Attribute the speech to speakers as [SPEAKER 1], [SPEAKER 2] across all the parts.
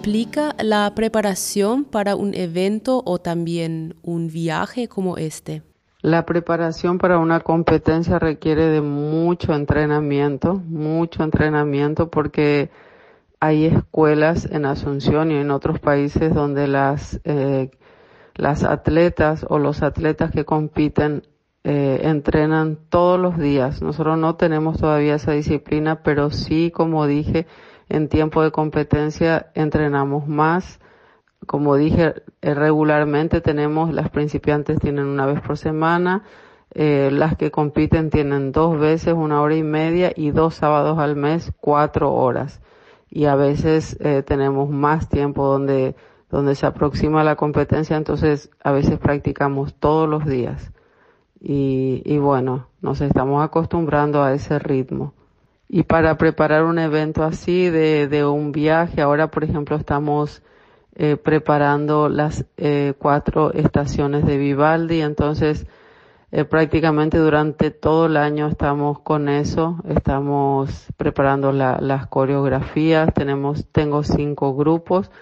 [SPEAKER 1] implica la preparación para un evento o también un viaje como este?
[SPEAKER 2] La preparación para una competencia requiere de mucho entrenamiento, mucho entrenamiento porque hay escuelas en Asunción y en otros países donde las, eh, las atletas o los atletas que compiten eh, entrenan todos los días. Nosotros no tenemos todavía esa disciplina, pero sí, como dije, en tiempo de competencia entrenamos más. Como dije, eh, regularmente tenemos, las principiantes tienen una vez por semana, eh, las que compiten tienen dos veces una hora y media y dos sábados al mes cuatro horas. Y a veces eh, tenemos más tiempo donde, donde se aproxima la competencia, entonces a veces practicamos todos los días. Y, y bueno, nos estamos acostumbrando a ese ritmo. Y para preparar un evento así de, de un viaje, ahora por ejemplo estamos eh, preparando las eh, cuatro estaciones de Vivaldi, entonces eh, prácticamente durante todo el año estamos con eso, estamos preparando la, las coreografías, tenemos, tengo cinco grupos,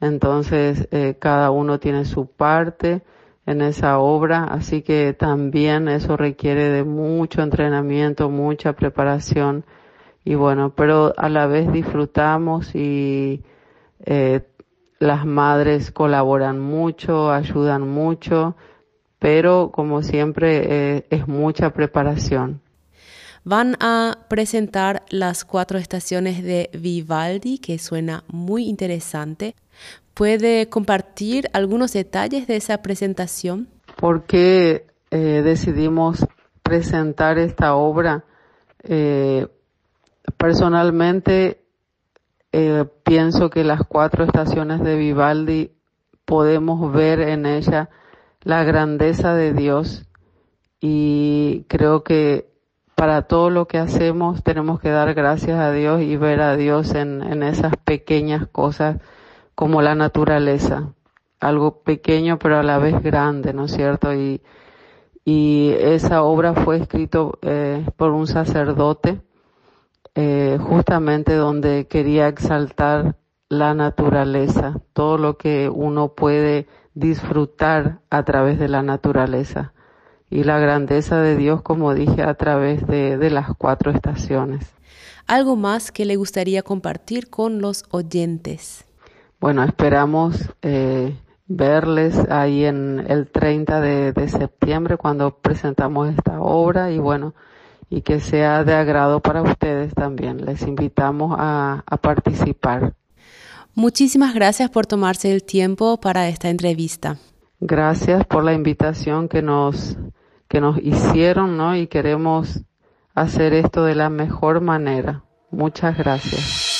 [SPEAKER 2] entonces eh, cada uno tiene su parte en esa obra, así que también eso requiere de mucho entrenamiento, mucha preparación y bueno, pero a la vez disfrutamos y eh, las madres colaboran mucho, ayudan mucho, pero como siempre eh, es mucha preparación.
[SPEAKER 1] Van a presentar las cuatro estaciones de Vivaldi, que suena muy interesante. ¿Puede compartir algunos detalles de esa presentación?
[SPEAKER 2] ¿Por qué eh, decidimos presentar esta obra? Eh, Personalmente, eh, pienso que las cuatro estaciones de Vivaldi podemos ver en ella la grandeza de Dios y creo que para todo lo que hacemos tenemos que dar gracias a Dios y ver a Dios en, en esas pequeñas cosas como la naturaleza, algo pequeño pero a la vez grande, ¿no es cierto? Y, y esa obra fue escrito eh, por un sacerdote eh, justamente donde quería exaltar la naturaleza, todo lo que uno puede disfrutar a través de la naturaleza y la grandeza de Dios, como dije, a través de, de las cuatro estaciones.
[SPEAKER 1] ¿Algo más que le gustaría compartir con los oyentes?
[SPEAKER 2] Bueno, esperamos eh, verles ahí en el 30 de, de septiembre cuando presentamos esta obra y bueno, y que sea de agrado para ustedes también. Les invitamos a, a participar.
[SPEAKER 1] Muchísimas gracias por tomarse el tiempo para esta entrevista.
[SPEAKER 2] Gracias por la invitación que nos, que nos hicieron, ¿no? Y queremos hacer esto de la mejor manera. Muchas gracias.